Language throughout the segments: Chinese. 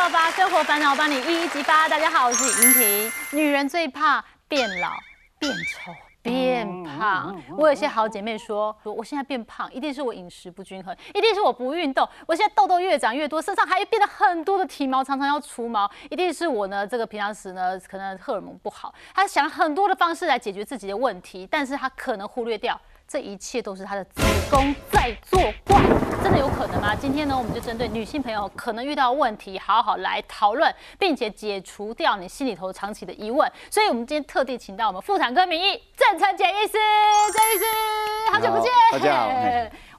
爆发，生活烦恼帮你一一激发。大家好，我是莹婷。女人最怕变老、变丑、变胖。我有些好姐妹说，说我现在变胖，一定是我饮食不均衡，一定是我不运动。我现在痘痘越长越多，身上还变得很多的体毛，常常要除毛，一定是我呢这个平常时呢可能荷尔蒙不好。她想很多的方式来解决自己的问题，但是她可能忽略掉。这一切都是她的子宫在作怪，真的有可能吗？今天呢，我们就针对女性朋友可能遇到问题，好好来讨论，并且解除掉你心里头长期的疑问。所以，我们今天特地请到我们妇产科名医郑成杰医师，郑医师，好久不见，大家好。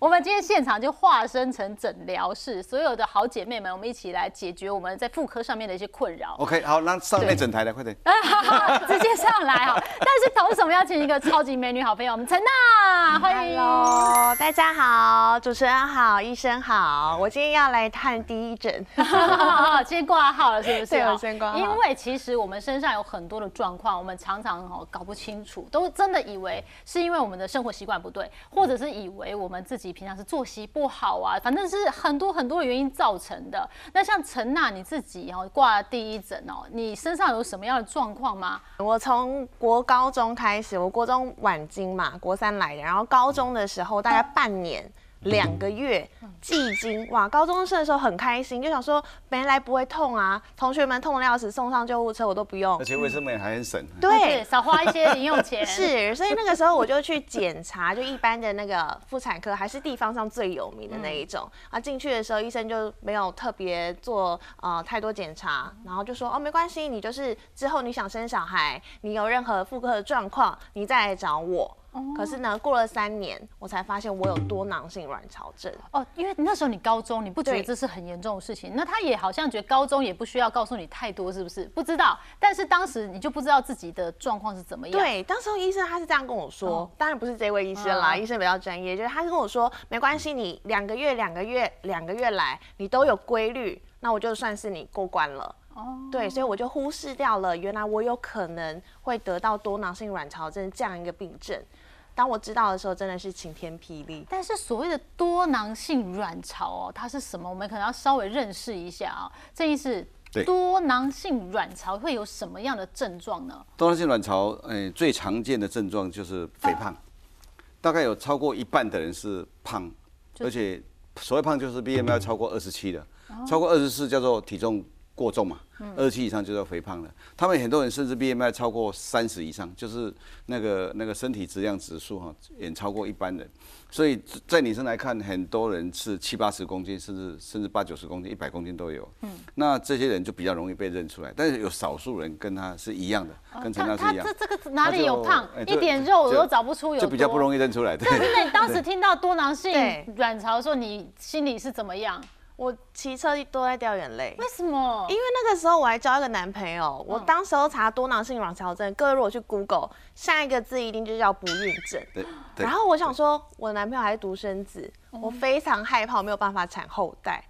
我们今天现场就化身成诊疗室，所有的好姐妹们，我们一起来解决我们在妇科上面的一些困扰。OK，好，那上面诊台来，快点。直接上来哈。但是同时我们要请一个超级美女好朋友，我们陈娜，欢迎。Hello，大家好，主持人好，医生好。我今天要来探第一诊。今天挂号了是不是？对，我先挂号。因为其实我们身上有很多的状况，我们常常哦搞不清楚，都真的以为是因为我们的生活习惯不对，或者是以为我们自己。平常是作息不好啊，反正是很多很多原因造成的。那像陈娜你自己哦挂第一诊哦，你身上有什么样的状况吗？我从国高中开始，我国中晚经嘛，国三来的，然后高中的时候大概半年。两个月季经哇，高中生的时候很开心，就想说没来不会痛啊，同学们痛的要死，送上救护车我都不用，而且卫生棉还很省，对，少花一些零用钱。是，所以那个时候我就去检查，就一般的那个妇产科，还是地方上最有名的那一种啊。进去的时候，医生就没有特别做呃太多检查，然后就说哦没关系，你就是之后你想生小孩，你有任何妇科的状况，你再来找我。可是呢，过了三年，我才发现我有多囊性卵巢症。哦，因为那时候你高中，你不觉得这是很严重的事情？那他也好像觉得高中也不需要告诉你太多，是不是？不知道。但是当时你就不知道自己的状况是怎么样。对，当时医生他是这样跟我说，当然不是这位医生啦，医生比较专业，就是他跟我说，没关系，你两个月、两个月、两个月来，你都有规律，那我就算是你过关了。哦，对，所以我就忽视掉了，原来我有可能会得到多囊性卵巢症这样一个病症。当我知道的时候，真的是晴天霹雳。但是所谓的多囊性卵巢哦，它是什么？我们可能要稍微认识一下啊。这意思，多囊性卵巢会有什么样的症状呢？多囊性卵巢，诶，最常见的症状就是肥胖，大概有超过一半的人是胖，而且所谓胖就是 BMI 超过二十七的，超过二十四叫做体重。过重嘛，二十七以上就叫肥胖了。他们很多人甚至 BMI 超过三十以上，就是那个那个身体质量指数哈，远超过一般人。所以在女生来看，很多人是七八十公斤，甚至甚至八九十公斤、一百公斤都有。嗯，那这些人就比较容易被认出来。但是有少数人跟他是一样的，跟陈娜是一样。这这个哪里有胖？一点肉我都找不出有。就比较不容易认出来。那你当时听到多囊性卵巢的时候，你心里是怎么样？我骑车都在掉眼泪，为什么？因为那个时候我还交一个男朋友，我当时候查多囊性卵巢症，各位如果去 Google，下一个字一定就叫不孕症。对。然后我想说，我男朋友还是独生子，我非常害怕我没有办法产后代。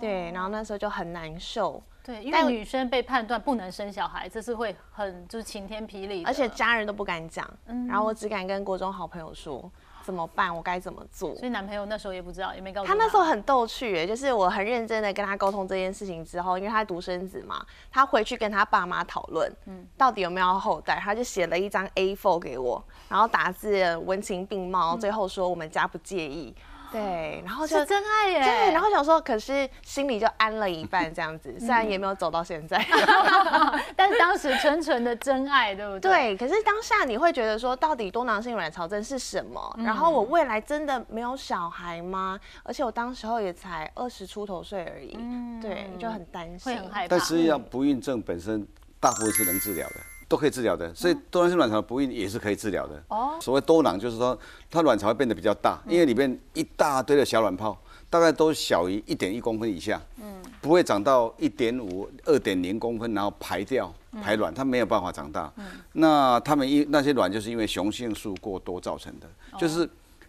对。然后那时候就很难受。对，因为女生被判断不能生小孩，这是会很就是晴天霹雳，而且家人都不敢讲。嗯。然后我只敢跟国中好朋友说。怎么办？我该怎么做？所以男朋友那时候也不知道，也没告诉他。他那时候很逗趣，就是我很认真的跟他沟通这件事情之后，因为他独生子嘛，他回去跟他爸妈讨论，嗯，到底有没有后代，他就写了一张 A4 给我，然后打字文情并茂，最后说我们家不介意。对，然后是真爱耶。对，然后想说，可是心里就安了一半这样子，虽然也没有走到现在，但是当时纯纯的真爱，对不对？对，可是当下你会觉得说，到底多囊性卵巢症是什么？然后我未来真的没有小孩吗？而且我当时候也才二十出头岁而已，对，就很担心，会很害怕。但实际上，不孕症本身大部分是能治疗的。都可以治疗的，所以多囊性卵巢不孕也是可以治疗的。哦，所谓多囊就是说，它卵巢会变得比较大，因为里面一大堆的小卵泡，大概都小于一点一公分以下，嗯，不会长到一点五、二点零公分，然后排掉排卵，它没有办法长大。嗯，那他们一那些卵就是因为雄性素过多造成的，就是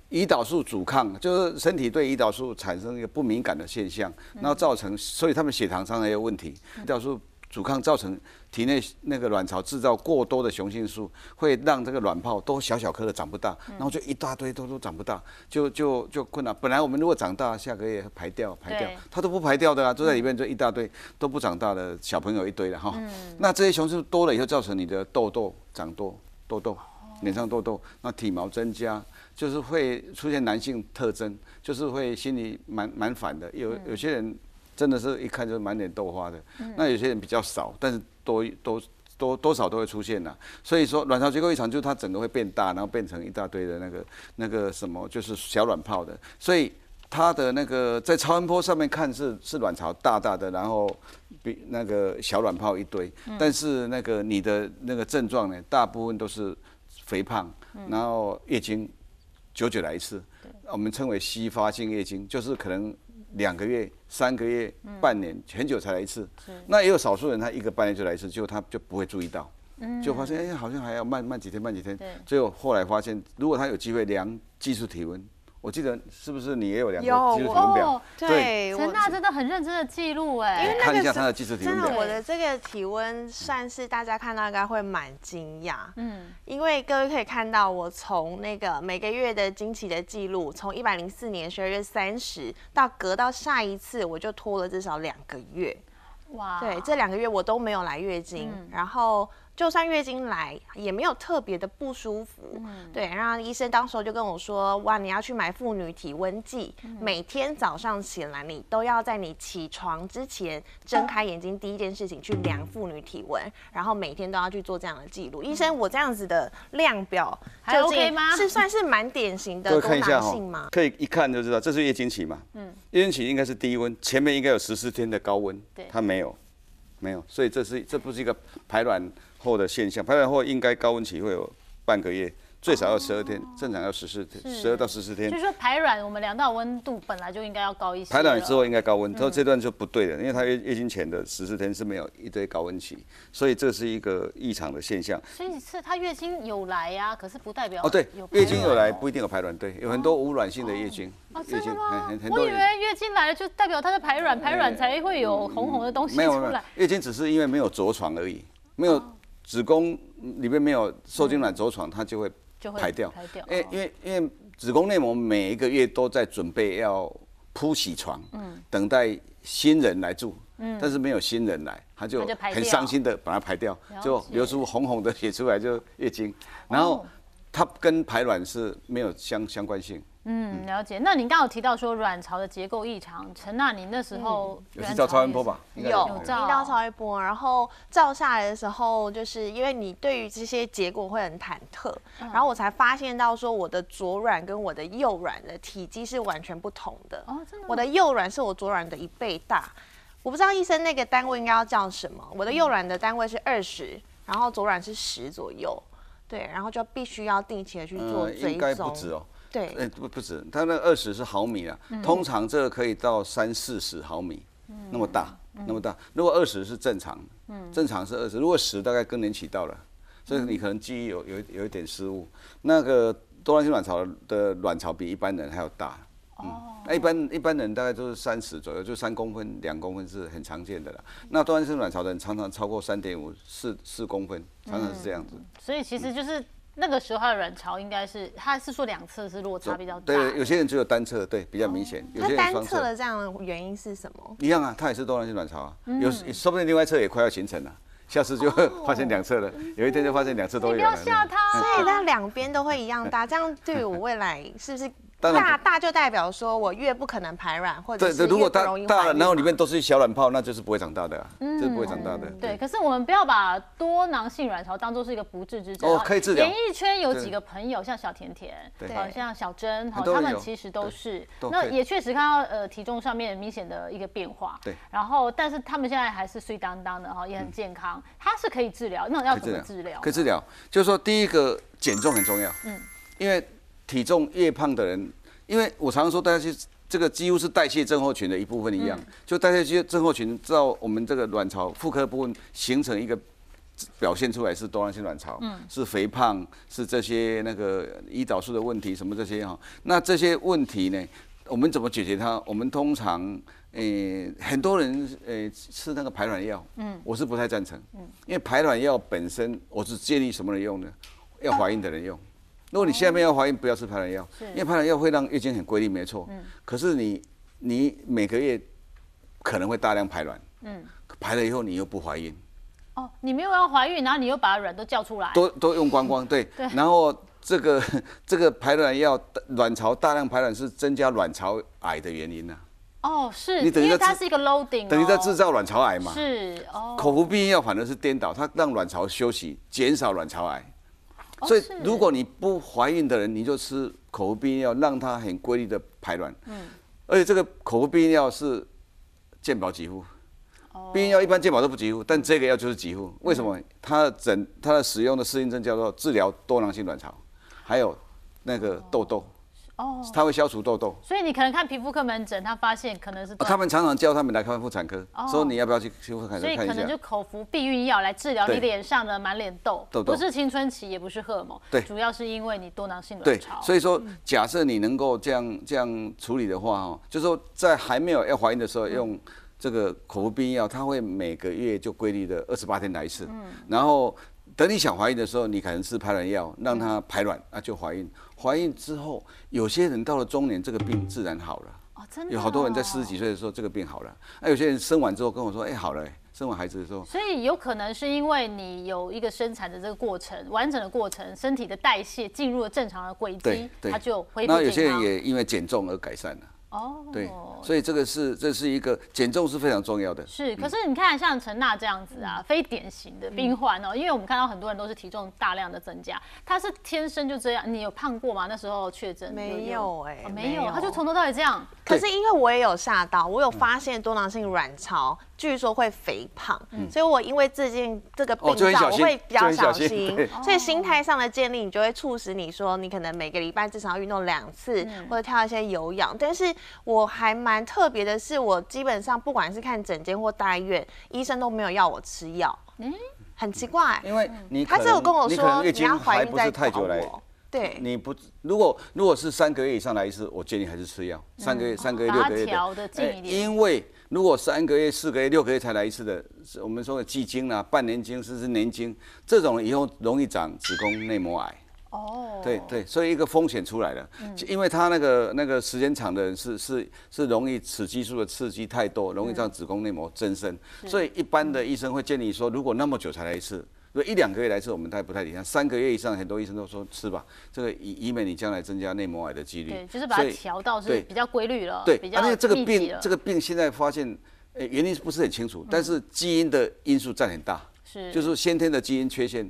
胰岛素阻抗，就是身体对胰岛素产生一个不敏感的现象，然后造成，所以他们血糖上也有问题，胰岛素。阻抗造成体内那个卵巢制造过多的雄性素，会让这个卵泡都小小颗的长不大，然后就一大堆都都长不大，就就就困难。本来我们如果长大，下个月排掉排掉，它都不排掉的啊，都在里面就一大堆都不长大的小朋友一堆了哈。那这些雄性素多了以后，造成你的痘痘长多痘痘，脸上痘痘，那体毛增加，就是会出现男性特征，就是会心里蛮蛮烦的。有有些人真的是一看就满脸豆花的，那有些人比较少，但是多多多多少都会出现呐。所以说卵巢结构异常，就是它整个会变大，然后变成一大堆的那个那个什么，就是小卵泡的。所以它的那个在超音波上面看是是卵巢大大的，然后比那个小卵泡一堆，但是那个你的那个症状呢，大部分都是肥胖，然后月经久久来一次，我们称为稀发性月经，就是可能两个月、三个月、半年，很久才来一次。那也有少数人他一个半月就来一次，就他就不会注意到，就发现哎、好像还要慢慢几天，慢几天。最后后来发现，如果他有机会量技术体温，我记得是不是你也有量有过技术体温表？哦？对，我陈大真的很认真的记录哎，因为那个是看一下他的技术体温真的，我的这个体温算是大家看到应该会蛮惊讶，嗯，因为各位可以看到，我从那个每个月的经期的记录，从一百零四年十二月三十到隔到下一次，我就拖了至少两个月。哇，对，这两个月我都没有来月经，嗯。然后就算月经来，也没有特别的不舒服。嗯对，然后医生当时候就跟我说，哇，你要去买妇女体温计，嗯每天早上起来，你都要在你起床之前睁开眼睛，第一件事情去量妇女体温，然后每天都要去做这样的记录。医生，我这样子的量表还 OK 吗是算是蛮典型的各位多看一下哈囊性吗，？可以一看就知道，这是月经期嘛。嗯，月经期应该是低温，前面应该有十四天的高温，对它没有，没有，所以这是这不是一个排卵后的现象，排卵后应该高温期会有半个月，最少要十二天，正常要十四天，十二到十四天就是。说排卵我们量到温度本来就应该要高一些，排卵之后应该高温，说这段就不对了，因为它月月经前的十四天是没有一堆高温期，所以这是一个异常的现象。所以是她月经有来呀，可是不代表哦，对有，月经有来不一定有排卵，对，有很多无卵性的月经，哦，月经真的吗很很？我以为月经来了就代表她在排卵，排卵才会有红红的东西没有没有出来。，月经只是因为没有着床而已，没有子宫里面没有受精卵着床，它就会排掉。排掉哦因为因为因为子宫内膜每一个月都在准备要铺洗床，嗯。等待新人来住，但是没有新人来，他就很伤心的把它排掉，就流出红红的血出来，就月经，然后哦。它跟排卵是没有相相关性。嗯，了解。那您刚刚有提到说卵巢的结构异常，陈娜，你那时候有去照卵巢超音波吧？有有照超音波，然后照下来的时候，就是因为你对于这些结果会很忐忑，嗯然后我才发现到说我的左卵跟我的右卵的体积是完全不同的。哦，真的，我的右卵是我左卵的一倍大，我不知道医生那个单位应该要叫什么。我的右卵的单位是二十，然后左卵是十左右，对，然后就必须要定期的去做呃，追应该不。止哦。对，哎，不不止，它那二十是毫米啊，嗯通常这个可以到三四十毫米，那么大，嗯那么大。如果二十是正常，正常是二十，如果十大概更年期到了，所以你可能记忆有有有一点失误。那个多囊性卵巢的卵巢比一般人还要大，嗯，那一般一般人大概都是三十左右，就三公分、两公分是很常见的了。那多囊性卵巢的人常常超过三点五、四四公分，常常是这样子。所以其实就是那个时候的卵巢应该是，他是说两侧是落差比较大，对，有些人只有单侧，对，比较明显；有那单些人双侧。侧的这样的原因是什么？一样啊，它也是多囊性卵巢啊，嗯有说不定另外一侧也快要形成了，下次就会发现两侧了，有一天就发现两侧都你不有了。要吓他。所以他两边都会一样大，这样对于我未来是不是当然大大就代表说我越不可能排卵，或者是越不果大大了，然后里面都是小卵泡，那就是不会长大的啊，这是不会长大的。嗯对，可是我们不要把多囊性卵巢当做是一个不治之症哦可以治疗演艺圈有对几个朋友，像小甜甜，对好像小珍，哈，他们其实都是都，那也确实看到呃体重上面明显的一个变化。对。然后，但是他们现在还是碎当当的哈，也很健康，它是可以治疗，那要怎么治疗？可以治疗，就是说第一个减重很重要，嗯，因为体重越胖的人，因为我常常说大家去这个几乎是代谢症候群的一部分一样，就代谢症候群知道我们这个卵巢妇科部分形成一个。表现出来是多囊性卵巢，是肥胖，是这些那个胰岛素的问题，什么这些哈。那这些问题呢，我们怎么解决它？我们通常诶、很多人诶、吃那个排卵药，嗯，我是不太赞成，嗯，因为排卵药本身，我是建议什么人用呢？要怀孕的人用。如果你现在没有怀孕，不要吃排卵药，因为排卵药会让月经很规律，没错，嗯，可是你你每个月可能会大量排卵，嗯，排了以后你又不怀孕，哦，你没有要怀孕，然后你又把卵都叫出来，都都用光光，对，对。然后这个 这个排卵药卵巢大量排卵是增加卵巢癌的原因呢、哦，是，你等于它是一个 loading，等于在哦。制造卵巢癌嘛。是哦，口服避孕药反而是颠倒，它让卵巢休息，减少卵巢癌。所以如果你不怀孕的人，你就吃口服避孕药，让它很规律的排卵。嗯。而且这个口服避孕药是健保给付。哦避孕药一般健保都不给付，但这个药就是给付。为什么？它的整它的使用的适应症叫做治疗多囊性卵巢，还有那个痘痘，哦，它会消除痘痘。所以你可能看皮肤科门诊，他发现可能是啊他们常常叫他们来看妇产科，哦。说你要不要去去妇产科所以看一下。可能就。口服避孕药来治疗你对。脸上的满脸痘，痘痘。不是青春期，也不是荷尔蒙，对。主要是因为你多囊性对卵巢。，所以说，假设你能够这样这样处理的话，哦，就是说在还没有要怀孕的时候用这个口服避孕药，它会每个月就规律的二十八天来一次，嗯。然后等你想怀孕的时候，你可能吃排卵药让它排卵，啊就怀孕。怀孕之后，有些人到了中年，这个病自然好了。哦，真的有好多人在四十哦几岁的时候，这个病好了。那、有些人生完之后跟我说，哎、好了、哎生完孩子的时候，所以有可能是因为你有一个生产的这个过程，完整的过程，身体的代谢进入了正常的轨迹它就恢复那有些。人也因为减重而改善了。哦，对，所以这个是这是一个减重是非常重要的。是，可是你看像陈娜这样子嗯啊，非典型的病患哦，因为我们看到很多人都是体重大量的增加，他是天生就这样。你有胖过吗？那时候确诊没有哎哦没有，没有他就从头到尾这样。可是因为我也有吓到，我有发现多囊性卵巢据说会肥胖，所以我因为最近这个病灶，我会比较小心小心，所以心态上的建立，你就会促使你说，你可能每个礼拜至少要运动两次，或者跳一些有氧。但是我还蛮特别的是，我基本上不管是看诊间或大医院，医生都没有要我吃药，嗯很奇怪。因为你他只有跟我你可能月经说你要怀孕不是太久来，我，对，你不如果如果是三个月以上来一次，我建议还是吃药，三个月、三个月、六个月调得近一因为如果三个月、四个月、六个月才来一次的，是我们说的季经啦、半年经甚至年经，这种以后容易长子宫内膜癌。哦，对对，所以一个风险出来了，因为他那个那个时间长的人是是是容易雌激素的刺激太多，容易让子宫内膜增生，所以一般的医生会建议说，如果那么久才来一次。如果一两个月来一次，我们大概不太理想。三个月以上，很多医生都说吃吧，这个以以免你将来增加内膜癌的几率。对，就是把它调到是比较规律了，对，比较而且这个病这个病现在发现，呃，原因不是很清楚，但是基因的因素占很大。是就是先天的基因缺陷。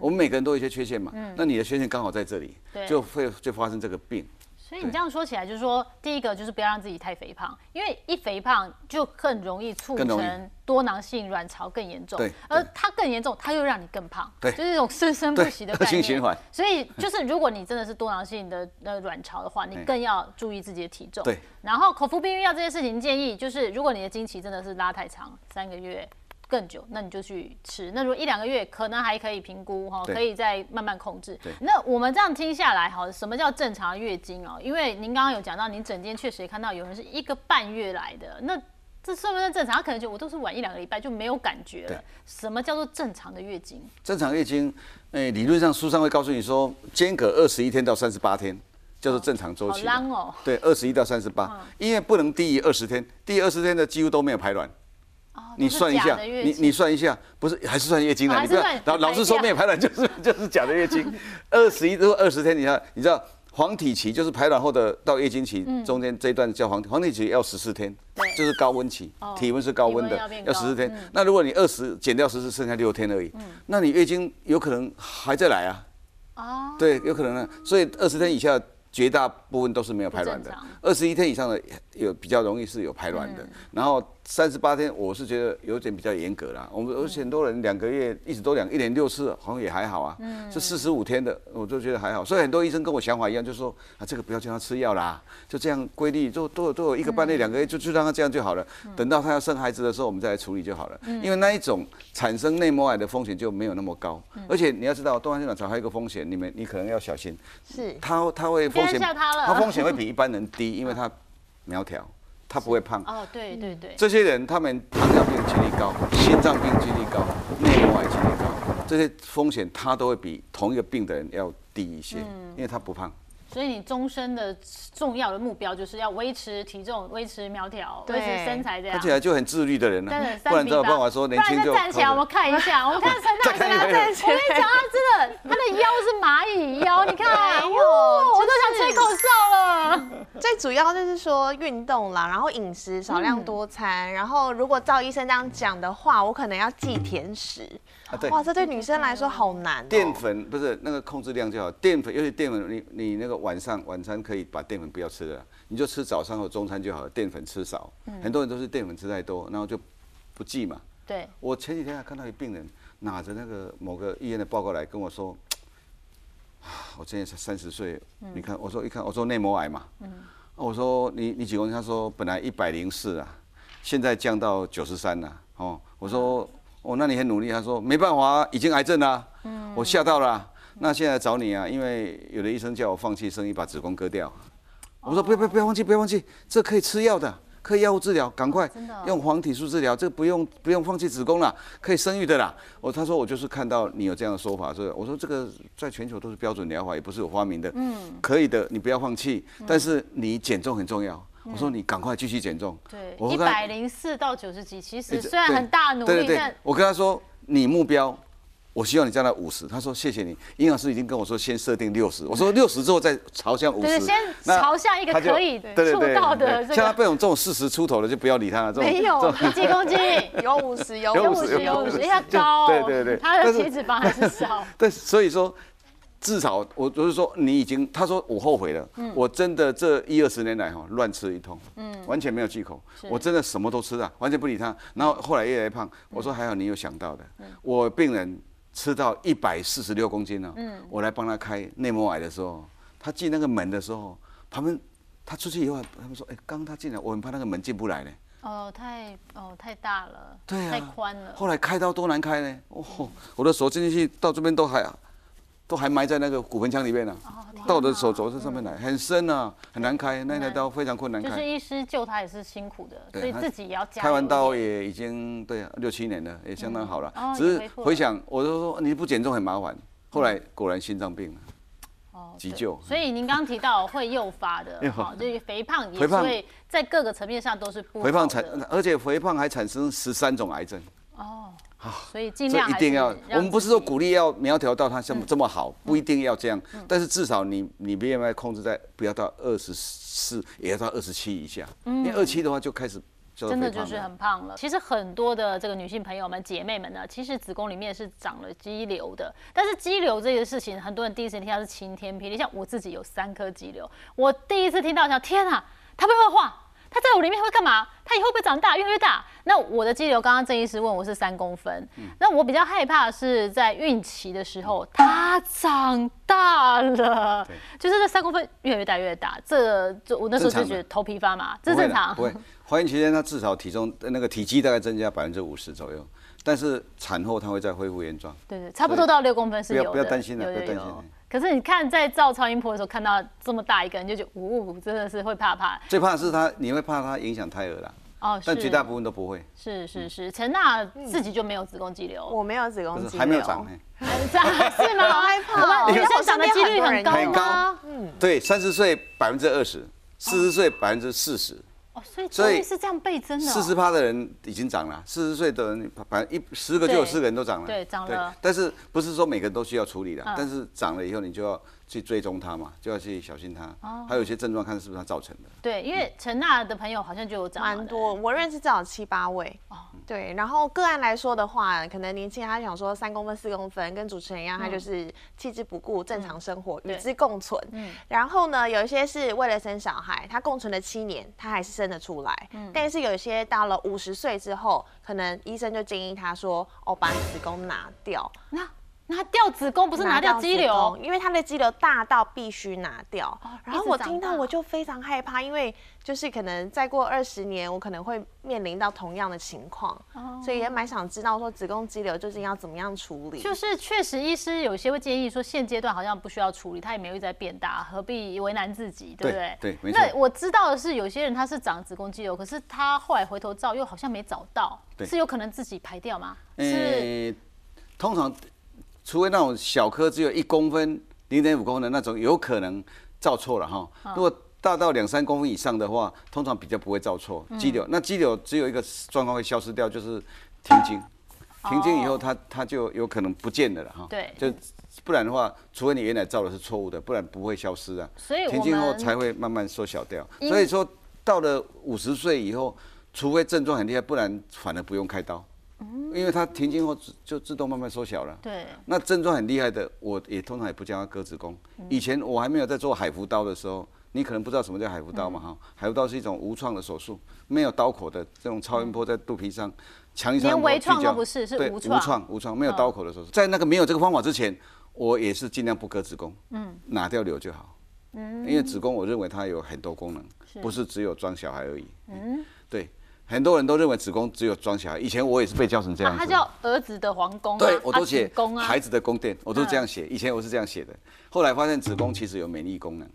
我们每个人都有一些缺陷嘛，那你的缺陷刚好在这里对，就会就发生这个病。所以你这样说起来，就是说，第一个就是不要让自己太肥胖，因为一肥胖就更容易促成多囊性卵巢更严重，对而它更严重，它又让你更胖，对就是一种生生不息的概念。恶性循环所以就是如果你真的是多囊性的呃卵巢的话，你嗯更要注意自己的体重。对。然后口服避孕药这件事情，建议就是如果你的经期真的是拉太长，三个月。更久，那你就去吃。那如果一两个月，可能还可以评估哈，可以再慢慢控制。那我们这样听下来，哈，什么叫正常月经哦？因为您刚刚有讲到，您整间确实也看到有人是一个半月来的，那这算不算正常？他可能觉得我都是晚一两个礼拜就没有感觉了。什么叫做正常的月经？正常月经，诶，理论上书上会告诉你说，间隔二十一天到三十八天叫做正常周好期。浪哦。对，二十一到三十八，因为不能低于二十天，低于二十天的几乎都没有排卵。哦你算一下，你你算一下，不是还是算月经了？哦还是你不要老老是说没有排卵就是就是假的月经。二十一如果二十天，你看你知道黄体期就是排卵后的到月经期中间这一段叫黄体，黄体期要十四天就是高温期哦，体温是高温的要十四天嗯。那如果你二十减掉十四，剩下六天而已，那你月经有可能还在来啊。哦，对，有可能呢。所以二十天以下，绝大部分都是没有排卵的。二十一天以上的有比较容易是有排卵的。然后三十八天，我是觉得有点比较严格啦。我们而且很多人两个月一直都两一年六次，好像也还好啊。是四十五天的，我就觉得还好。所以很多医生跟我想法一样，就说啊，这个不要叫他吃药啦，就这样规律，就都有都有一个半月、两个月，就就让他这样就好了。等到他要生孩子的时候，我们再来处理就好了。因为那一种产生内膜癌的风险就没有那么高。而且你要知道，多囊性卵巢还有一个风险，你们你可能要小心。是它它会风险，他了风险会比一般人低，因为它苗条，他不会胖。哦，对对对，这些人他们糖尿病几率高，心脏病几率高，内膜癌几率高，这些风险他都会比同一个病的人要低一些，嗯因为他不胖。所以你终身的重要的目标就是要维持体重、维持苗条、维持身材这样看。起来就很自律的人了、真的，不然没有办法说年轻就不然再站起来，我们看一下，我们看陈大 再看一回我跟你讲，他真的，他的腰是蚂蚁腰，你看，没有哇我都想吹口哨了。最主要就是说运动啦，然后饮食少量多餐，然后如果照医生这样讲的话，我可能要忌甜食。啊对哇，这对女生来说好难、哦。淀粉不是那个控制量就好，淀粉尤其淀粉，你你那个晚上晚餐可以把淀粉不要吃了，你就吃早餐和中餐就好了，淀粉吃少。很多人都是淀粉吃太多，然后就不忌嘛。对，我前几天还看到一病人拿着那个某个医院的报告来跟我说，啊 我今年才三十岁，你看，我说一看，我说内膜癌嘛，我说你你几公斤？他说本来一百零四啊，现在降到九十三了，哦，我说哦，那你很努力，他说没办法啊，已经癌症了，嗯。我吓到了啊，那现在找你啊，因为有的医生叫我放弃生意，把子宫割掉，我说不要不要不要放弃，不要放弃，这可以吃药的。可以药物治疗，赶快用黄体素治疗，这个不用不用放弃子宫了，可以生育的啦。我他说我就是看到你有这样的说法，所以我说这个在全球都是标准疗法，也不是我发明的，嗯，可以的，你不要放弃，但是你减重很重要。我说你赶快继续减重。对，我一百零四到九十几，其实虽然很大努力，但，我跟他说你目标。我希望你降到五十，他说谢谢你。营养师已经跟我说先设定六十，我说六十之后再朝向五十。对先朝向一个可以对对对触到的对像他这种这种四十出头的就不要理他了。这种没有几公斤？有五十，有 有五十，有有五十，因为。他高哦，对对对他的但是体脂肪还是少。但所以说，至少我就是说，你已经他说我后悔了，嗯我真的这一二十年来哈乱吃一通，嗯，完全没有忌口，我真的什么都吃啊，完全不理他。然后后来越来越胖，我说还好你有想到的，嗯我病人吃到一百四十六公斤了，嗯，我来帮他开内膜癌的时候，他进那个门的时候，他们他出去以后，他们说，哎，刚刚他进来，我很怕那个门进不来呢。哦，太哦太大了，对啊太宽了。后来开刀多难开呢？哦，我的手进去到这边都还都还埋在那个骨盆腔里面呢、哦到我的手肘这上面来，很深啊，很难开，那台刀非常困难开。就是医师救他也是辛苦的，所以自己也要加油。开完刀也已经对啊六七年了，也相当好了。哦只是回想，我都说你不减重很麻烦。后来果然心脏病急救。所以您刚刚提到会诱发的，好，就是肥胖也肥胖。会在各个层面上都是不肥胖产，而且肥胖还产生十三种癌症。哦，所以尽量还一定要，我们不是说鼓励要苗条到它像这么好，不一定要这样，但是至少你你 BMI 控制在不要到二十四，也要到二十七以下，因为二七的话就开始真的就是。很胖了。其实很多的这个女性朋友们、姐妹们呢，其实子宫里面是长了肌瘤的。但是肌瘤这个事情，很多人第一次听到是晴天霹雳。像我自己有三颗肌瘤，我第一次听到想，天啊，它会不会化？它在我里面会干嘛？它以后会长大，越来越大？那我的肌瘤，刚刚郑医师问我是三公分，那我比较害怕的是在孕期的时候它长大了，就是这三公分越来越大越大，这就我那时候就觉得头皮发麻，这正常。不会。怀孕期间它至少体重那个体积大概增加百分之五十左右，但是产后它会再恢复原状。对对，差不多到六公分是有的，不要不要担心了不要担心有可是你看在照超音波的时候，看到这么大一个人，就觉得，呜、真的是会怕怕。最怕的是他，你会怕他影响胎儿啦，哦，但绝大部分都不会，是是是，陈娜自己就没有子宫肌瘤，我没有子宫肌瘤，还没有长。嘿这样是吗？好害怕哦我们女生长的几率很高很高吗？对，三十岁百分之二十，四十岁百分之四十。哦，所以所以是这样倍增的、哦。四十趴的人已经涨了，四十岁的人反正一十个就有四个人都涨了。对涨了但是不是说每个人都需要处理的，嗯但是涨了以后你就要去追踪他嘛，就要去小心他。哦还有一些症状看是不是他造成的。对，因为陈娜的朋友好像就有长蛮多，我认识至少七八位。哦对，然后个案来说的话，可能年轻人他想说三公分、四公分，跟主持人一样，他就是弃之不顾，正常生活，与之共存。嗯然后呢，有一些是为了生小孩，他共存了七年，他还是生得出来。嗯但是有一些到了五十岁之后，可能医生就建议他说：“哦，把子宫拿掉。”那拿掉子宫不是拿掉肌瘤因为他的肌瘤大到必须拿掉。然后我听到我就非常害怕，因为就是可能再过二十年，我可能会面临到同样的情况，所以也蛮想知道说子宫肌瘤究竟要怎么样处理。就是确实医师有些会建议说，现阶段好像不需要处理，它也没有一直在变大，何必为难自己，对不对？对对没错那我知道的是，有些人他是长子宫肌瘤，可是他后来回头照又好像没找到，是有可能自己排掉吗？是诶，通常除非那种小颗只有一公分、零点五公分的那种，有可能照错了哈。如果大到两三公分以上的话，通常比较不会照错肌瘤。那肌瘤只有一个状况会消失掉，就是停经。停经以后，它它就有可能不见了了哈。对就不然的话，除非你原来照的是错误的，不然不会消失啊。所以停经后才会慢慢缩小掉。所以说，到了五十岁以后，除非症状很厉害，不然反而不用开刀。因为它停经后就自动慢慢缩小了。对，那症状很厉害的，我也通常也不叫他割子宫。以前我还没有在做海服刀的时候，你可能不知道什么叫海服刀嘛哈。海服刀是一种无创的手术，没有刀口的这种超音波在肚皮上，强力超音波连微创都不是是对无创无创无创没有刀口的手术。在那个没有这个方法之前，我也是尽量不割子宫，嗯，拿掉瘤就好。嗯，因为子宫我认为它有很多功能，不是只有装小孩而已。嗯，对，很多人都认为子宫只有装小孩，以前我也是被教成这样啊，子。他叫儿子的皇宫啊，对，我啊都写宫啊，孩子的宫殿，我都这样写。以前我是这样写的，后来发现子宫其实有免疫功能，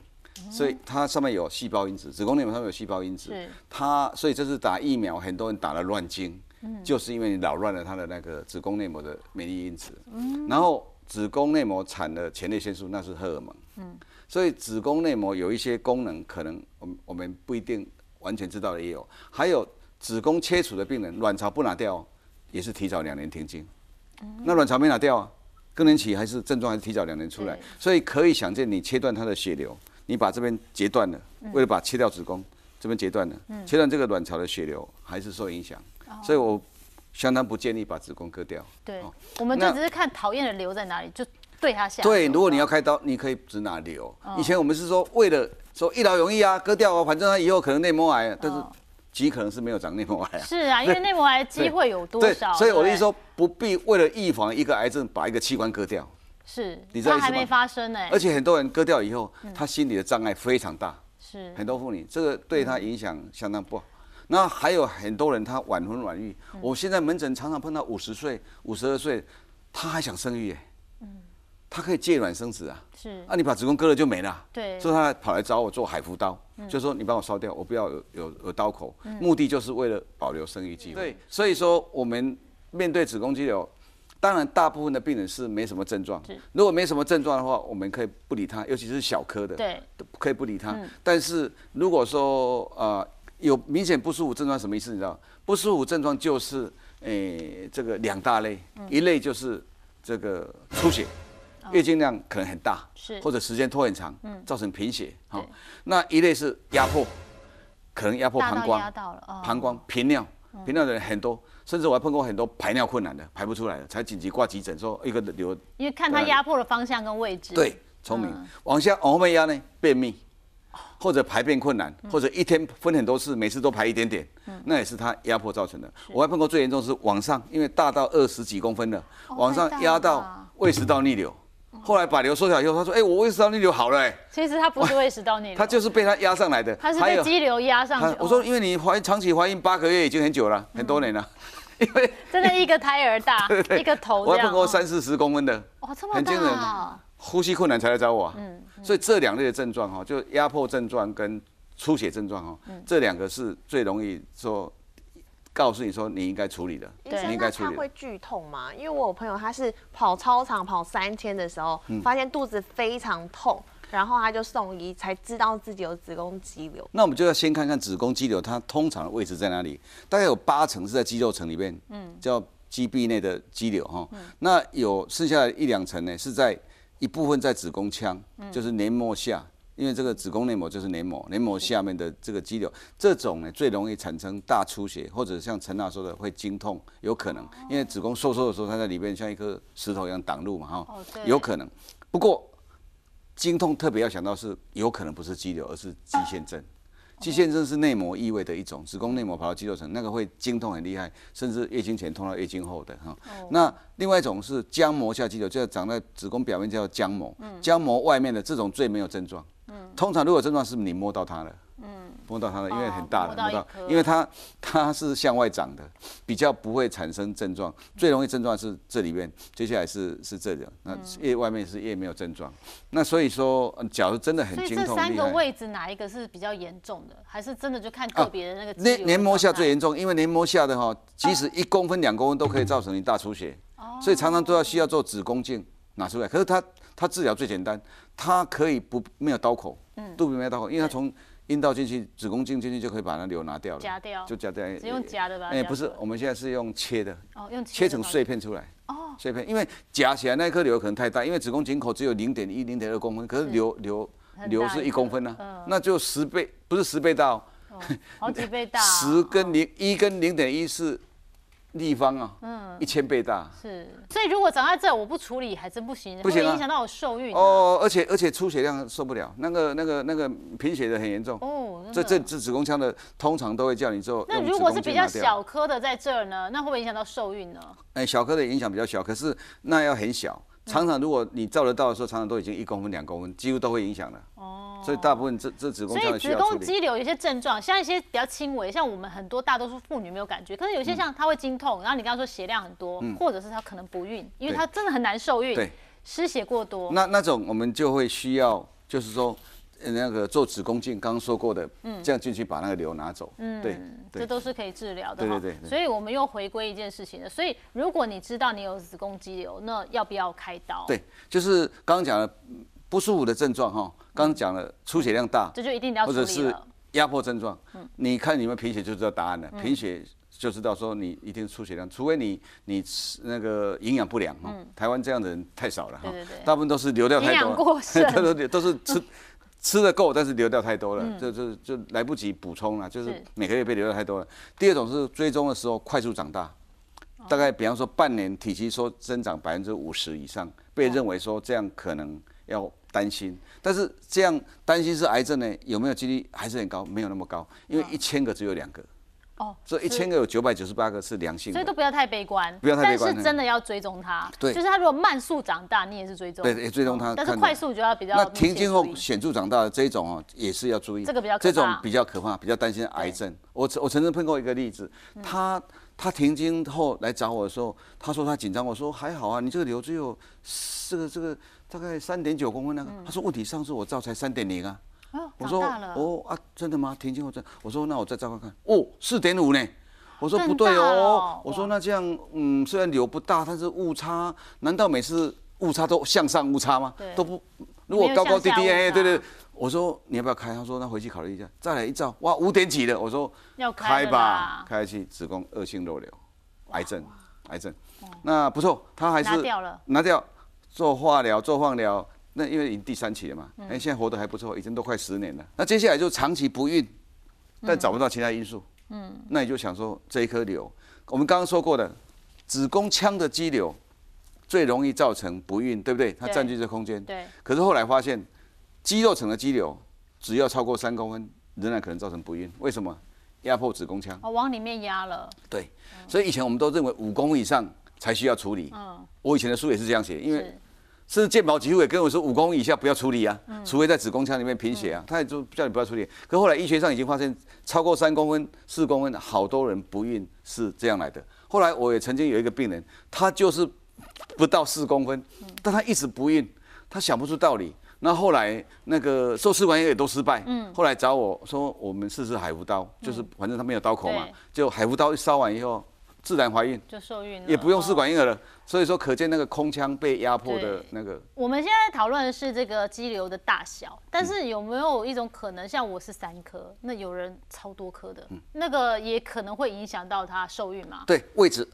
所以它上面有细胞因子，子宫内膜上面有细胞因子是，它所以这是打疫苗，很多人打了乱经，就是因为你扰乱了它的那个子宫内膜的免疫因子，然后子宫内膜产的前列腺素，那是荷尔蒙，所以子宫内膜有一些功能，可能我们我们不一定完全知道的也有，还有子宫切除的病人，卵巢不拿掉，也是提早两年停经。那卵巢没拿掉啊，更年期还是症状还是提早两年出来，所以可以想见，你切断它的血流，你把这边截断了，嗯。为了把切掉子宫，这边截断了，切断这个卵巢的血流还是受影响，哦。所以我相当不建议把子宫割掉。对哦，我们就只是看讨厌的瘤在哪里，就对他下。对，如果你要开刀，你可以只拿瘤。哦。以前我们是说为了说一劳永逸啊，割掉啊，反正他以后可能内膜癌啊，但是哦极可能是没有长内膜癌啊。是啊，因为内膜癌机会有多对少？，所以我的意思对说，不必为了预防一个癌症把一个器官割掉。是，你知道还没发生呢，而且很多人割掉以后，嗯他心理的障碍非常大，是很多妇女这个对他影响相当不好。那还有很多人他晚婚晚育，嗯我现在门诊常常碰到五十岁、五十二岁，他还想生育耶，嗯他可以借卵生子啊，是，啊你把子宫割了就没了，对所以他跑来找我做海服刀，嗯就说你帮我烧掉，我不要有有有刀口，目的就是为了保留生育机会。对，所以说我们面对子宫肌瘤。当然，大部分的病人是没什么症状。如果没什么症状的话，我们可以不理他，尤其是小科的。对，都可以不理他。嗯但是如果说呃有明显不舒服症状，什么意思？你知道？不舒服症状就是诶、这个两大类，嗯一类就是这个出血，月经量可能很大，哦是嗯或者时间拖很长，造成贫血。哈对，那一类是压迫，可能压迫膀胱压，到了，哦膀胱频尿，频尿的人很多。甚至我还碰过很多排尿困难的，排不出来的，才紧急挂急诊，说一个流因为看他压迫的方向跟位置。对，聪明。嗯往下往后面压呢，便秘，或者排便困难，或者一天分很多次，每次都排一点点，那也是他压迫造成的。我还碰过最严重是往上，因为大到二十几公分的，往上压到胃食道逆流。后来把瘤缩小以后，他说：“哎，我胃食道逆流好了。”哎，其实他不是胃食道逆流，他就是被他压上来的。他是被肌瘤压上去。他我说，哦因为你怀长期怀孕八个月已经很久了，很多年了。因为真的一个胎儿大，一个头我还碰过这样哦。三四十公分的，哇，这么很惊人大，呼吸困难才来找我、啊。嗯所以这两类的症状哈，就压迫症状跟出血症状哈，嗯这两个是最容易说告诉你说你应该处理的，对，你应该处理的那他会。剧痛吗？因为我有朋友他是跑操场跑三天的时候，嗯发现肚子非常痛，然后他就送医，才知道自己有子宫肌瘤。那我们就要先看看子宫肌瘤它通常的位置在哪里，大概有八成是在肌肉层里面，嗯，叫肌壁内的肌瘤哈。那有剩下的一两层呢，是在一部分在子宫腔，就是黏膜下。因为这个子宫内膜就是黏膜，黏膜下面的这个肌瘤，这种呢最容易产生大出血，或者像陈娜说的会经痛，有可能，因为子宫收缩的时候，它在里面像一颗石头一样挡路嘛，哈哦，有可能。不过经痛特别要想到是有可能不是肌瘤，而是肌腺症。肌腺症是内膜异位的一种，子宫内膜跑到肌肉层，那个会经痛很厉害，甚至月经前痛到月经后的哈。那另外一种是浆膜下肌瘤，就长在子宫表面叫浆膜，浆膜外面的这种最没有症状。通常如果症状是你摸到它了。摸到它了，因为很大的，摸到，因为它它是向外长的，比较不会产生症状。最容易症状是这里面，接下来是是这里，那叶外面是叶没有症状。那所以说，假如真的很经痛，这三个位置哪一个是比较严重的？还是真的就看个别的那个？黏黏膜下最严重，因为黏膜下的哈，即使一公分两公分都可以造成你大出血，所以常常都要需要做子宫镜拿出来。可是它它治疗最简单，它可以不没有刀口，嗯，肚皮没有刀口，因为它从阴道进去，子宫镜进去就可以把那瘤拿掉了，夹掉，就夹掉。只用夹的吧？哎，不是，我们现在是用切的，哦，用切成碎片出来。哦，碎片，因为夹起来那颗瘤可能太大，因为子宫颈口只有零点一、零点二公分，可是瘤瘤瘤是一公分呢，那就十倍，不是十倍大，好几倍大。十跟零一跟零点一是。立方啊，嗯，一千倍大，是，所以如果长在这，我不处理还真不行，不行影响到我受孕哦，而且而且出血量受不了，那个那个那个贫血的很严重。哦，这这这子宫腔的通常都会叫你做。那如果是比较小颗的在这儿呢，那会不会影响到受孕呢？哎，小颗的影响比较小，可是那要很小。常常如果你照得到的时候，常常都已经一公分、两公分，几乎都会影响的。哦，所以大部分这这子宫所以子宫肌瘤有些症状，像一些比较轻微，像我们很多大多数妇女没有感觉，可是有些像她会经痛，然后你刚刚说血量很多，或者是她可能不孕，因为她真的很难受孕，失血过多。那那种我们就会需要，就是说。那个做子宫镜，刚刚说过的，嗯，这样进去把那个瘤拿走，嗯，对，这都是可以治疗的，对对对。所以我们又回归一件事情了，所以如果你知道你有子宫肌瘤，那要不要开刀？对，就是刚刚讲的不舒服的症状哈，刚刚讲了出血量大，这就一定要或者是压迫症状，嗯，你看你们贫血就知道答案了，贫血就知道说你一定出血量，除非你你吃那个营养不良哈，台湾这样的人太少了哈，对对对，大部分都是流掉太多，都都 都是吃。吃的够，但是流掉太多了，就就就来不及补充了，就是每个月被流掉太多了。第二种是追踪的时候快速长大，大概比方说半年体积说增长百分之五十以上，被认为说这样可能要担心。但是这样担心是癌症呢？有没有几率还是很高？没有那么高，因为一千个只有两个。哦，这一千个有九百九十八个是良性，所以都不要太悲观，不要太悲观。但是真的要追踪它，对，就是它如果慢速长大，你也是追踪，对，也追踪它。但是快速就要比较。那停经后显著长大的这一种哦，也是要注意，这个比较这种比较可怕，比较担心癌症。我我曾经碰过一个例子，他他停经后来找我的时候，他说他紧张，我说还好啊，你这个瘤只有这个这个大概三点九公分那个，他说问题上次我照才三点零啊。我说哦啊，真的吗？停经后真，我说那我再照看看，哦，四点五呢。我说不对哦，我说那这样，嗯，虽然瘤不大，但是误差，难道每次误差都向上误差吗？都不，如果高高低低，哎，对对，我说你要不要开？他说那回去考虑一下，再来一照，哇，五点几的，我说要开吧，开下去，子宫恶性肉瘤，癌症，癌症，那不错，他还是拿掉了，拿掉，做化疗，做放疗，那因为已经第三期了嘛，哎，现在活得还不错，已经都快十年了，那接下来就长期不孕，但找不到其他因素。嗯，那你就想说这一颗瘤，我们刚刚说过的子宫腔的肌瘤最容易造成不孕，对不对？它占据这空间。对。可是后来发现，肌肉层的肌瘤只要超过三公分，仍然可能造成不孕。为什么？压迫子宫腔。哦，往里面压了。对。所以以前我们都认为五公分以上才需要处理。嗯。我以前的书也是这样写，因为。甚至健保几乎也跟我说五公以下不要处理啊，除非在子宫腔里面贫血啊，他也就叫你不要处理。可后来医学上已经发现，超过三公分、四公分，好多人不孕是这样来的。后来我也曾经有一个病人，他就是不到四公分，但他一直不孕，他想不出道理。那后来那个受试管婴也都失败，后来找我说我们试试海扶刀，就是反正他没有刀口嘛，就海扶刀一烧完以后。自然怀孕就受孕了，也不用试管婴儿了。所以说，可见那个空腔被压迫的那个。我们现在讨论的是这个肌瘤的大小，但是有没有一种可能，像我是三颗，那有人超多颗的，那个也可能会影响到他受孕吗？对，位置，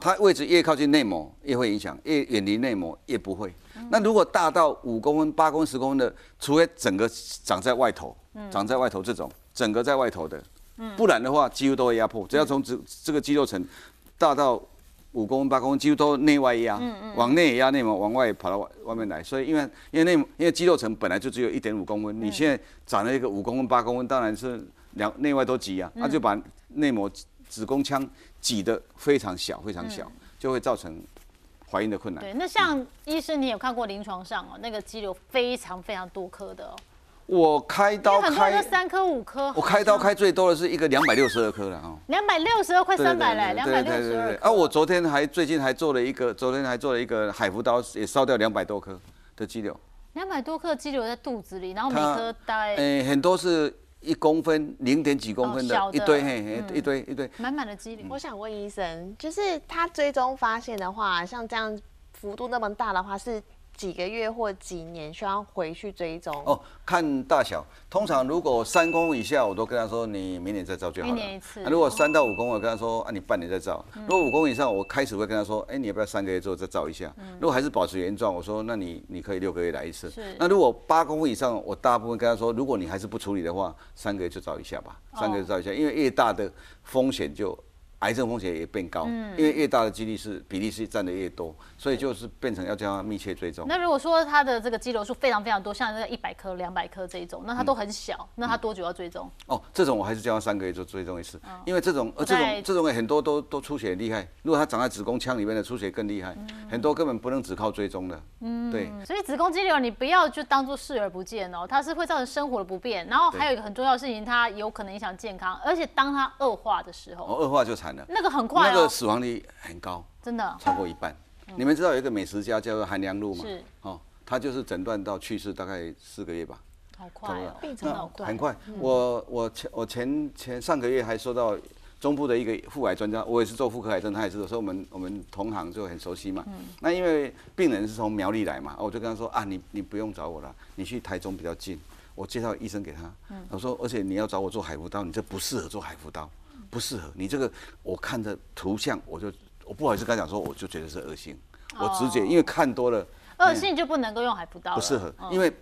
它位置越靠近内膜越会影响，越远离内膜越不会。那如果大到五公分、八公分、十公分的，除非整个长在外头，长在外头这种，整个在外头的，不然的话几乎都会压迫。只要从这这个肌肉层。大到五公分、八公分，几乎都内外压，往内压内膜，往外跑到外外面来。所以，因为因为内因为肌肉层本来就只有一点五公分，你现在长了一个五公分、八公分，当然是两内外都挤啊，那就把内膜子宫腔挤得非常小，非常小，就会造成怀孕的困难。对，那像医生，你有看过临床上哦，那个肌瘤非常非常多颗的哦，我开刀开，三颗五颗，我开刀开最多的是一个两百六十二颗了啊。两百六十二，快三百嘞，对对两百六。十二。啊，我昨天还最近还做了一个，昨天还做了一个海扶刀，也烧掉两百多颗的肌瘤。两百多颗肌瘤在肚子里，然后每它颗大概诶，很多是一公分、零点几公分哦的的一堆，嘿，嘿嗯一堆一堆。满满的肌瘤。我想问医生，就是他追踪发现的话，像这样幅度那么大的话，是几个月或几年需要回去追踪？哦，看大小，通常如果三公分以下，我都跟他说你明年再照就好了。一年一次啊如果三到五公分，我跟他说啊，你半年再照。如果五公分以上，我开始会跟他说，哎，你要不要三个月之后再照一下？如果还是保持原状，我说那你你可以六个月来一次是。那如果八公分以上，我大部分跟他说，如果你还是不处理的话，三个月就照一下吧，三个月照一下，因为越大的风险就。癌症风险也变高，因为越大的几率是比例是占的越多，所以就是变成要将它密切追踪。那如果说它的这个肌瘤数非常非常多，像这个一百颗、两百颗这一种，那它都很小，嗯。那它多久要追踪？哦，这种我还是叫他三个月就追踪一次，因为这种呃这种这种很多都都出血厉害，如果它长在子宫腔里面的出血更厉害，很多根本不能只靠追踪的。嗯，对，所以子宫肌瘤你不要就当做视而不见哦，它是会造成生活的不便，然后还有一个很重要的事情，它有可能影响健康，而且当它恶化的时候，哦，恶化就惨了，那个很快哦，那个死亡率很高，真的超过一半。你们知道有一个美食家叫做韩良露吗？是哦，他就是诊断到去世大概四个月吧。好快哦，病程好快很快。我我前我前前上个月还收到中部的一个妇癌专家，我也是做妇科癌症，他也是，所以我们我们同行就很熟悉嘛。那因为病人是从苗栗来嘛，我就跟他说啊，你你不用找我了，你去台中比较近，我介绍医生给他。我说，而且你要找我做海服刀，你这不适合做海服刀，不适合。你这个我看着图像，我就我不好意思跟他讲说，我就觉得是恶性，我直觉因为看多了。恶性就不能够用海葡萄，不适合，嗯因为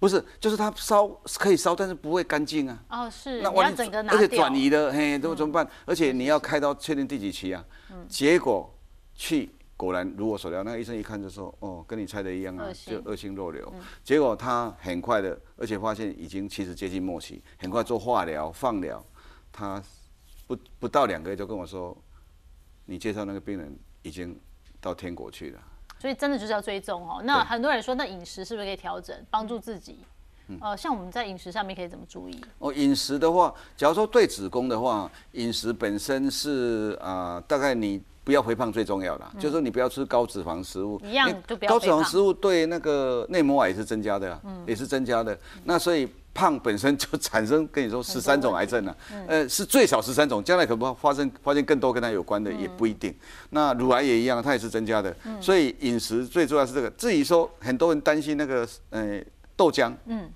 不是，就是它烧可以烧，但是不会干净啊。哦是，那你要整个拿掉，而且转移的，嘿，都怎么办？而且你要开刀确定第几期啊？结果去果然如我所料，那个医生一看就说，哦，跟你猜的一样啊就恶性肉瘤。结果他很快的，而且发现已经其实接近末期，很快做化疗、放疗，他不不到两个月就跟我说，你介绍那个病人已经到天国去了。所以真的就是要追踪哦。那很多人说，那饮食是不是可以调整，帮助自己？嗯呃，像我们在饮食上面可以怎么注意？哦，饮食的话，假如说对子宫的话，饮食本身是啊、大概你不要肥胖最重要啦，就是说你不要吃高脂肪食物，一样就不要高脂肪食物对那个内膜癌也是增加的啊，也是增加的。那所以胖本身就产生跟你说十三种癌症了、呃，是最少十三种，将来可不发生发现更多跟它有关的也不一定。那乳癌也一样，它也是增加的。所以饮食最重要是这个。至于说很多人担心那个呃豆浆，嗯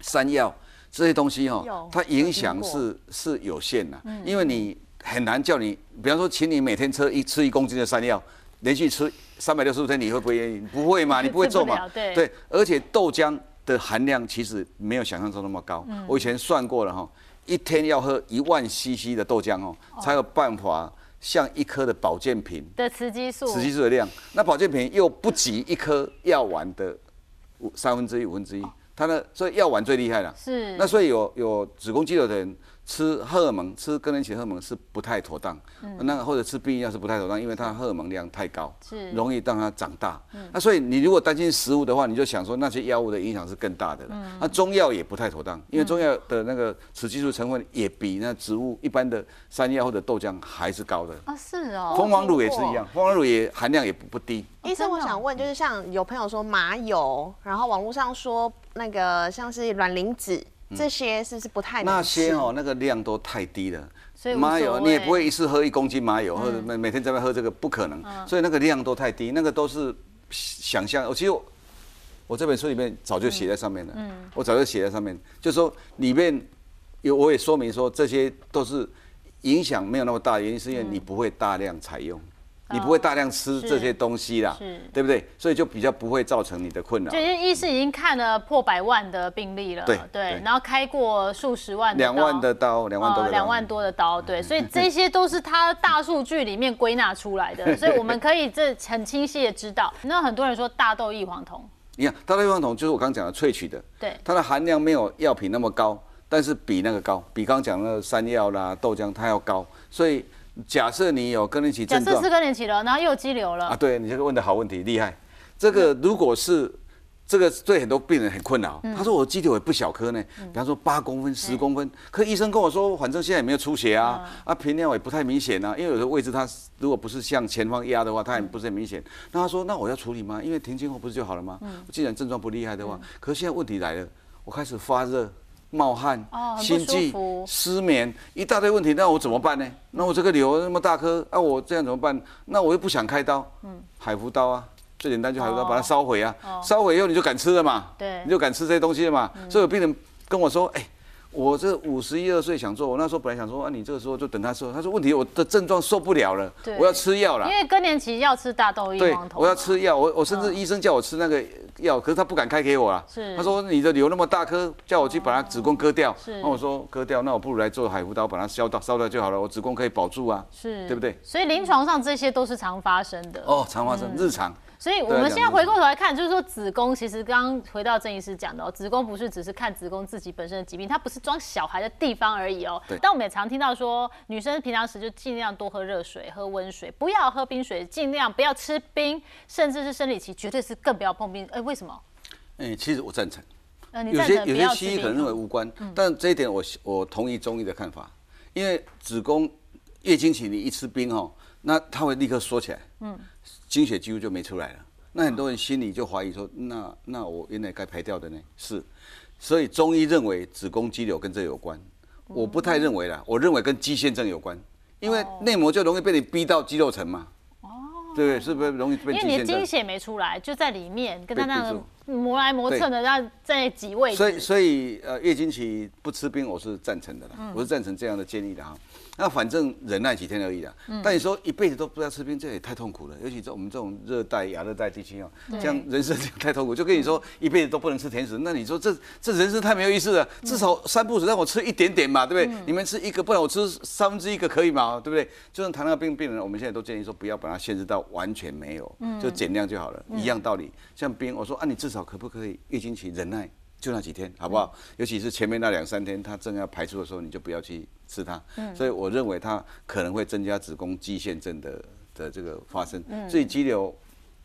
山药这些东西哈、有它影响是是有限的，嗯因为你很难叫你，比方说，请你每天吃一吃一公斤的山药，连续吃三百六十五天，你会不会愿意？不会嘛，你不会 做嘛对，而且豆浆的含量其实没有想象中那么高。嗯。我以前算过了哈，一天要喝一万 CC 的豆浆哦，才有办法像一颗的保健品的雌激素，雌激素的量，那保健品又不及一颗药丸的五三分之一、五分之一，它呢，所以药丸最厉害了。是。那所以有有子宫肌瘤的人吃荷尔蒙，吃更年期荷尔蒙是不太妥当，那或者吃避孕药是不太妥当，因为它荷尔蒙量太高，是容易让它长大。那所以你如果担心食物的话，你就想说那些药物的影响是更大的了。那中药也不太妥当，因为中药的那个雌激素成分也比那植物一般的山药或者豆浆还是高的。啊是哦，蜂王乳也是一样，蜂王乳也含量也不不低。医生，我想问，就是像有朋友说麻油，然后网络上说那个像是卵磷脂，这些是不是不太那些哦，那个量都太低了。所以麻油你也不会一次喝一公斤麻油，或者每每天在那喝这个，不可能。所以那个量都太低，那个都是想象。我其实我我这本书里面早就写在上面了，我早就写在上面，就说里面有我也说明说这些都是影响没有那么大原因，是因为你不会大量采用。你不会大量吃这些东西啦是，对不对？所以就比较不会造成你的困扰就。是医师已经看了破百万的病例了，对对然后开过数十万两万的刀，两万多两万多的刀，对，所以这些都是他大数据里面归纳出来的，所以我们可以这很清晰的知道。那很多人说大豆异黄酮，你看，大豆异黄酮就是我刚刚讲的萃取的，对，它的含量没有药品那么高，但是比那个高，比刚刚讲的山药啦、豆浆它要高。所以假设你有更年期症状假设是更年期了，然后又有肌瘤了，啊，对你这个问的好问题，厉害。这个如果是这个对很多病人很困扰，他说我肌瘤也不小颗呢，比方说八公分、十公分，可医生跟我说，反正现在也没有出血啊，啊频尿也不太明显啊，因为有的位置它如果不是向前方压的话，它也不是很明显。那他说，那我要处理吗？因为停经后不是就好了吗？既然症状不厉害的话，可是现在问题来了，我开始发热。冒汗、心悸、失眠，一大堆问题，那我怎么办呢？那我这个瘤那么大颗，那我这样怎么办？那我又不想开刀，嗯，海服刀啊，最简单就海服刀，把它烧毁啊，烧毁以后你就敢吃了嘛，对，你就敢吃这些东西了嘛。所以有病人跟我说，哎。我这五十一二岁想做，我那时候本来想说啊，你这个时候就等他说，他说问题我的症状受不了了，我要吃药了。因为更年期要吃大豆异黄酮。我要吃药，我我甚至医生叫我吃那个药，可是他不敢开给我啊。是。他说你的瘤那么大颗，叫我去把它子宫割掉。是。那我说割掉，那我不如来做海扶刀，把它消到烧掉就好了，我子宫可以保住啊。是。对不对？所以临床上这些都是常发生的。哦，常发生，日常。所以我们现在回过头来看，就是说子宫其实刚刚回到郑医师讲的哦，子宫不是只是看子宫自己本身的疾病，它不是装小孩的地方而已哦。但我们也常听到说，女生平常时就尽量多喝热水、喝温水，不要喝冰水，尽量不要吃冰，甚至是生理期绝对是更不要碰冰。哎，为什么？哎，其实我赞成。呃，你有些有些西医可能认为无关，但这一点我我同意中医的看法，因为子宫月经期你一吃冰哦，那它会立刻缩起来，嗯，经血几乎就没出来了。那很多人心里就怀疑说，那那我原来该排掉的呢？是，所以中医认为子宫肌瘤跟这有关，我不太认为啦，我认为跟肌腺症有关，因为内膜就容易被你逼到肌肉层嘛。哦，对，是不是容易被？因为你的精血没出来，就在里面，跟他那个磨来磨蹭的，那在几位。所以，所以呃，月经期不吃冰，我是赞成的啦，我是赞成这样的建议的哈。那反正忍耐几天而已啦。但你说一辈子都不要吃冰，这也太痛苦了。尤其在我们这种热带、亚热带地区哦，这样人生太痛苦。就跟你说一辈子都不能吃甜食，那你说这这人生太没有意思了。至少三步子让我吃一点点嘛，对不对？你们吃一个，不然我吃三分之一个可以吗？对不对？就像糖尿病病人，我们现在都建议说不要把它限制到完全没有，就减量就好了。一样道理，像冰，我说啊，你至少可不可以月经期忍耐就那几天，好不好？尤其是前面那两三天，它正要排出的时候，你就不要去。吃它，所以我认为它可能会增加子宫肌腺症的的这个发生，所以肌瘤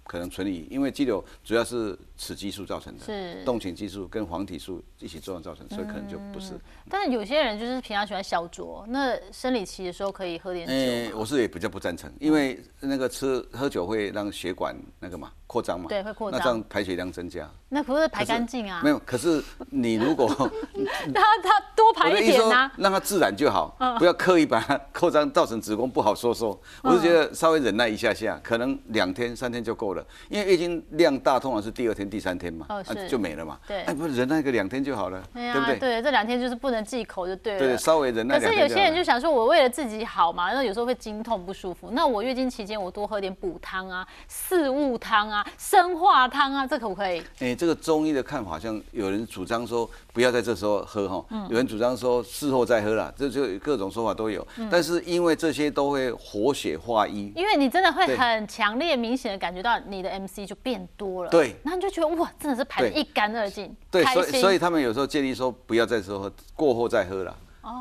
可能存疑，因为肌瘤主要是雌激素造成的，是动情激素跟黄体素一起作用造成，所以可能就不是。但是有些人就是平常喜欢小酌，那生理期的时候可以喝点酒。我是也比较不赞成，因为那个吃喝酒会让血管那个嘛。扩张嘛，对，会扩张，那这样排血量增加，那不是排干净啊？没有，可是你如果 他他多排一点啊，让它自然就好，不要刻意把它扩张，造成子宫不好收缩。我是觉得稍微忍耐一下下，可能两天三天就够了，因为月经量大，通常是第二天、第三天嘛，啊就没了嘛。对，哎，不忍耐个两天就好了，对不对？对，这两天就是不能忌口就对了。对，稍微忍耐。可是有些人就想说，我为了自己好嘛，那有时候会经痛不舒服，那我月经期间我多喝点补汤啊、四物汤啊、生化。汤啊，这可不可以？哎，这个中医的看法，像有人主张说不要在这时候喝哈，有人主张说事后再喝了，这就各种说法都有。但是因为这些都会活血化瘀，因为你真的会很强烈、明显的感觉到你的 MC 就变多了。对，那你就觉得哇，真的是排得一干二净。对，所以所以他们有时候建议说不要在时候喝，过后再喝了。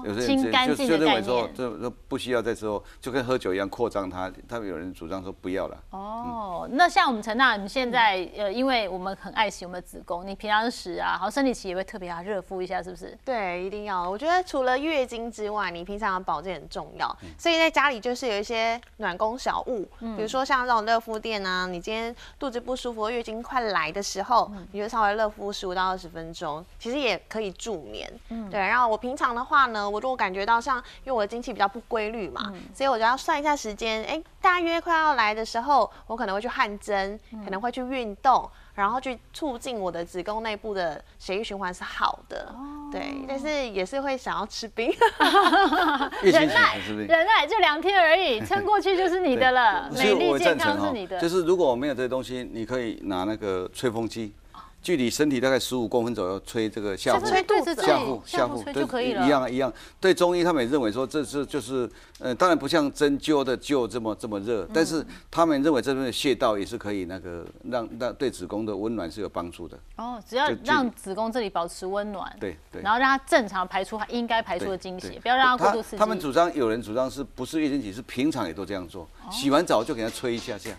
有些人就就认为说，这这不需要在之后，就跟喝酒一样扩张它。他们有人主张说不要了。哦，那像我们陈大，你现在呃，因为我们很爱惜我们的子宫，你平常时啊，好生理期也会特别要热敷一下，是不是？对，一定要。我觉得除了月经之外，你平常的保健很重要。所以在家里就是有一些暖宫小物，比如说像这种热敷垫啊，你今天肚子不舒服，月经快来的时候，你就稍微热敷十五到二十分钟，其实也可以助眠。嗯，对。然后我平常的话。呢，我如果感觉到像，因为我的经期比较不规律嘛，所以我就要算一下时间，哎，大约快要来的时候，我可能会去汗蒸，可能会去运动，然后去促进我的子宫内部的血液循环是好的，对，但是也是会想要吃冰，忍耐，忍耐，就两天而已，撑过去就是你的了，美丽健康是你的。就是如果我没有这些东西，你可以拿那个吹风机。距离身体大概十五公分左右，吹这个下腹，吹肚子对下腹下腹吹就可以了。一样一样。对中医他们也认为说这是就是呃，当然不像针灸的灸这么这么热，但是他们认为这边的穴道也是可以那个让让对子宫的温暖是有帮助的。哦，只要让子宫这里保持温暖，对对。然后让它正常排出它应该排出的精血，不要让它过度刺激。他们主张有人主张是不是月经期是平常也都这样做，洗完澡就给它吹一下下，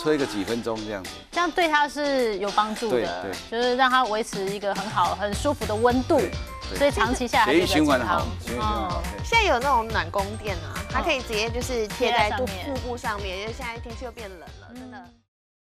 吹个几分钟这样子。这样对它是有帮助的，对对。就是让它维持一个很好、很舒服的温度，对所以长期下来血液循环好，血液循环好。现在有那种暖宫垫啊，它可以直接就是贴在肚腹部上面，因为现在天气又变冷了，真的。